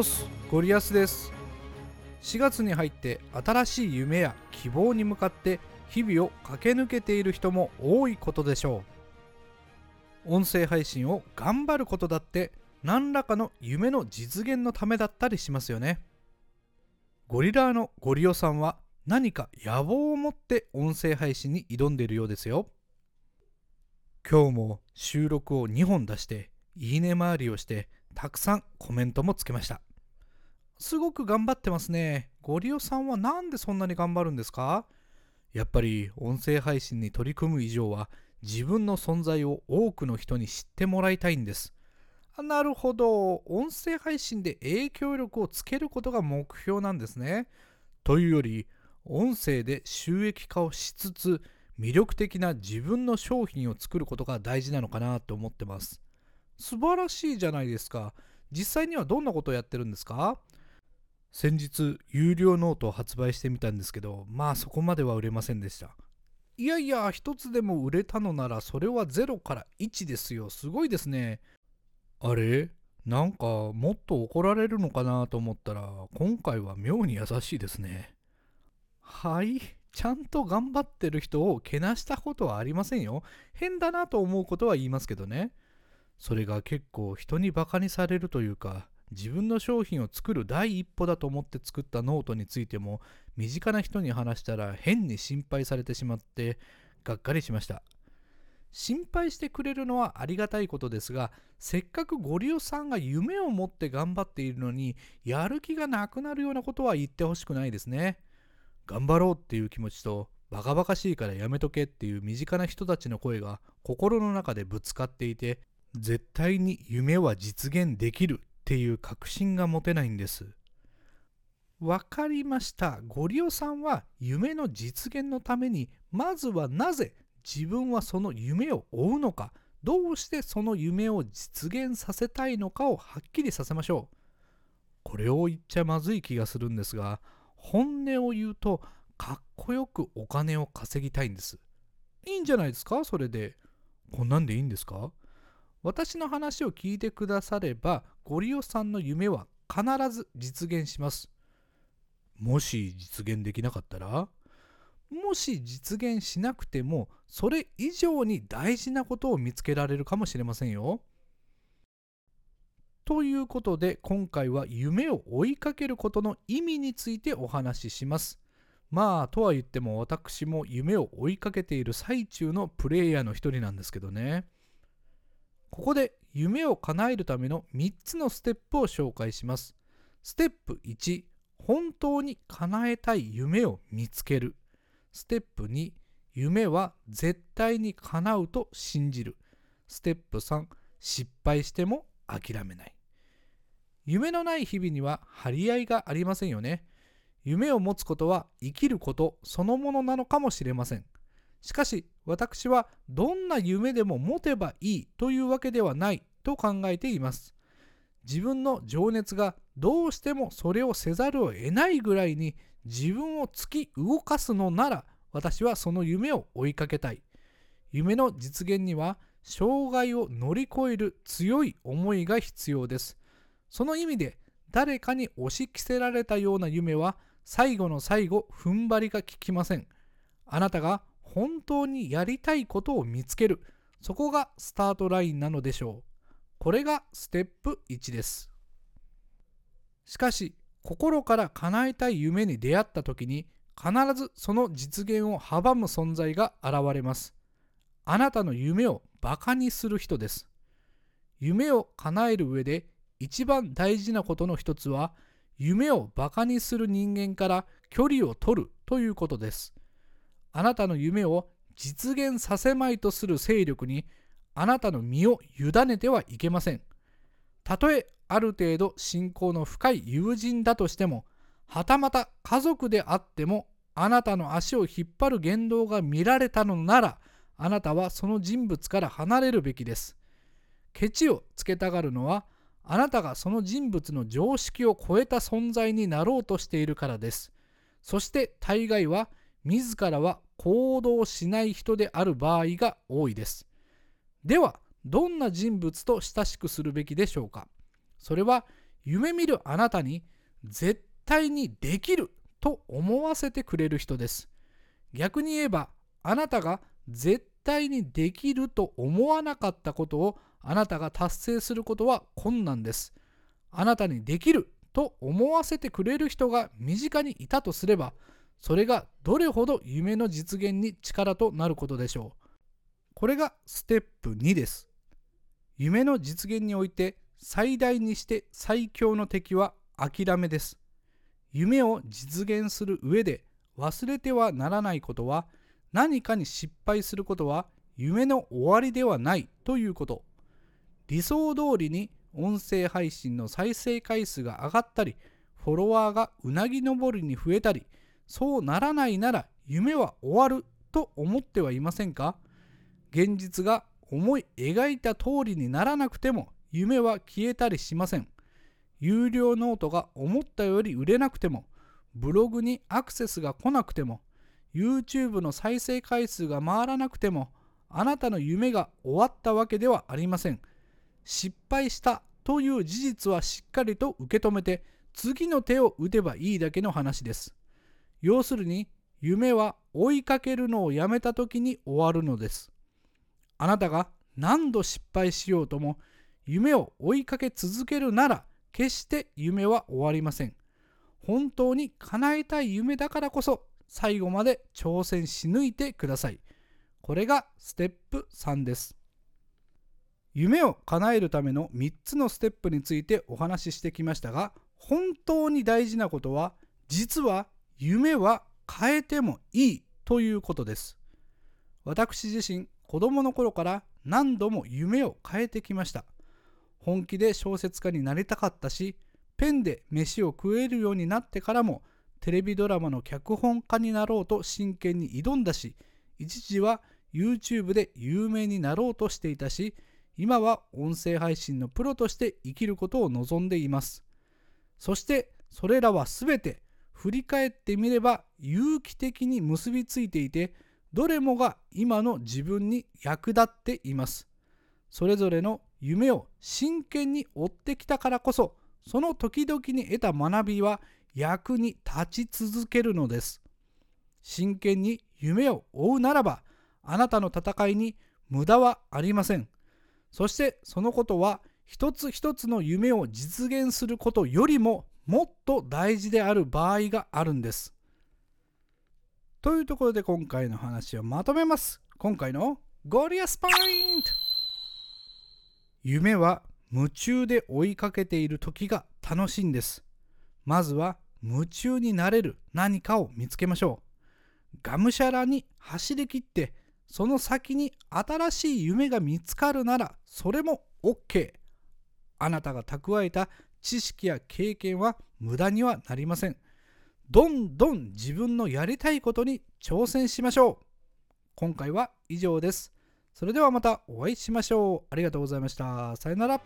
オスゴリアスです4月に入って新しい夢や希望に向かって日々を駆け抜けている人も多いことでしょう。音声配信を頑張ることだって何らかの夢の実現のためだったりしますよね。ゴリラーのゴリオさんは何か野望を持って音声配信に挑んでいるようですよ。今日も収録を2本出していいね回りをしてたくさんコメントもつけました。すごく頑張ってますね。ゴリオさんはなんでそんなに頑張るんですか？やっぱり音声配信に取り組む以上は自分の存在を多くの人に知ってもらいたいんです。なるほど。音声配信で影響力をつけることが目標なんですね。というより音声で収益化をしつつ魅力的な自分の商品を作ることが大事なのかなと思ってます。素晴らしいじゃないですか。実際にはどんなことをやってるんですか？先日有料ノートを発売してみたんですけどまあそこまでは売れませんでした。いやいや一つでも売れたのならそれは0から1ですよ。すごいですね。あれ？なんかもっと怒られるのかなと思ったら今回は妙に優しいですね。はい。ちゃんと頑張ってる人をけなしたことはありませんよ。変だなと思うことは言いますけどね。それが結構人にバカにされるというか自分の商品を作る第一歩だと思って作ったノートについても身近な人に話したら変に心配されてしまってがっかりしました。心配してくれるのはありがたいことですがせっかくゴリオさんが夢を持って頑張っているのにやる気がなくなるようなことは言ってほしくないですね。頑張ろうっていう気持ちとバカバカしいからやめとけっていう身近な人たちの声が心の中でぶつかっていて絶対に夢は実現できる。っていう確信が持てないんです。わかりました。ゴリオさんは夢の実現のためにまずはなぜ自分はその夢を追うのかどうしてその夢を実現させたいのかをはっきりさせましょう。これを言っちゃまずい気がするんですが本音を言うとかっこよくお金を稼ぎたいんです。いいんじゃないですか？それで。こんなんでいいんですか？私の話を聞いてくださればゴリオさんの夢は必ず実現します。もし実現できなかったらもし実現しなくてもそれ以上に大事なことを見つけられるかもしれませんよ。ということで今回は夢を追いかけることの意味についてお話しします。まあとは言っても私も夢を追いかけている最中のプレイヤーの一人なんですけどね。ここで夢を叶えるための3つのステップを紹介します。ステップ1、本当に叶えたい夢を見つける。ステップ2、夢は絶対に叶うと信じる。ステップ3、失敗しても諦めない。夢のない日々には張り合いがありませんよね。夢を持つことは生きることそのものなのかもしれません。しかし私はどんな夢でも持てばいいというわけではないと考えています。自分の情熱がどうしてもそれをせざるを得ないぐらいに自分を突き動かすのなら私はその夢を追いかけたい。夢の実現には障害を乗り越える強い思いが必要です。その意味で誰かに押し着せられたような夢は最後の最後踏ん張りが効きません。あなたが本当にやりたいことを見つける。そこがスタートラインなのでしょう。これがステップ1です。しかし、心から叶えたい夢に出会った時に必ずその実現を阻む存在が現れます。あなたの夢をバカにする人です。夢を叶える上で一番大事なことの一つは夢をバカにする人間から距離を取るということです。あなたの夢を実現させまいとする勢力にあなたの身を委ねてはいけません。たとえある程度信仰の深い友人だとしても、はたまた家族であっても、あなたの足を引っ張る言動が見られたのなら、あなたはその人物から離れるべきです。ケチをつけたがるのは、あなたがその人物の常識を超えた存在になろうとしているからです。そして大概は自らは行動しない人である場合が多いです。では、どんな人物と親しくするべきでしょうか？それは夢見るあなたに絶対にできると思わせてくれる人です。逆に言えばあなたが絶対にできると思わなかったことをあなたが達成することは困難です。あなたにできると思わせてくれる人が身近にいたとすればそれがどれほど夢の実現に力となることでしょう。これがステップ2です。夢の実現において最大にして最強の敵は諦めです。夢を実現する上で忘れてはならないことは何かに失敗することは夢の終わりではないということ。理想通りに音声配信の再生回数が上がったりフォロワーがうなぎ登りに増えたりそうならないなら夢は終わると思ってはいませんか？現実が思い描いた通りにならなくても夢は消えたりしません。有料ノートが思ったより売れなくてもブログにアクセスが来なくても YouTube の再生回数が回らなくてもあなたの夢が終わったわけではありません。失敗したという事実はしっかりと受け止めて次の手を打てばいいだけの話です。要するに夢は追いかけるのをやめた時に終わるのです。あなたが何度失敗しようとも夢を追いかけ続けるなら決して夢は終わりません。本当に叶えたい夢だからこそ最後まで挑戦し抜いてください。これがステップ3です。夢を叶えるための3つのステップについてお話ししてきましたが本当に大事なことは実は夢は変えてもいいということです私自身子供の頃から何度も夢を変えてきました本気で小説家になりたかったしペンで飯を食えるようになってからもテレビドラマの脚本家になろうと真剣に挑んだし一時は YouTube で有名になろうとしていたし今は音声配信のプロとして生きることを望んでいます。そしてそれらは全て振り返ってみれば有機的に結びついていてどれもが今の自分に役立っています。それぞれの夢を真剣に追ってきたからこそその時々に得た学びは役に立ち続けるのです。真剣に夢を追うならばあなたの戦いに無駄はありません。そしてそのことは一つ一つの夢を実現することよりももっと大事である場合があるんです。というところで今回の話をまとめます。今回のゴリアスポイント夢は夢中で追いかけている時が楽しいんです。まずは夢中になれる何かを見つけましょう。がむしゃらに走り切ってその先に新しい夢が見つかるならそれも OK あなたが蓄えた知識や経験は無駄にはなりません。どんどん自分のやりたいことに挑戦しましょう。今回は以上です。それではまたお会いしましょう。ありがとうございました。さよなら。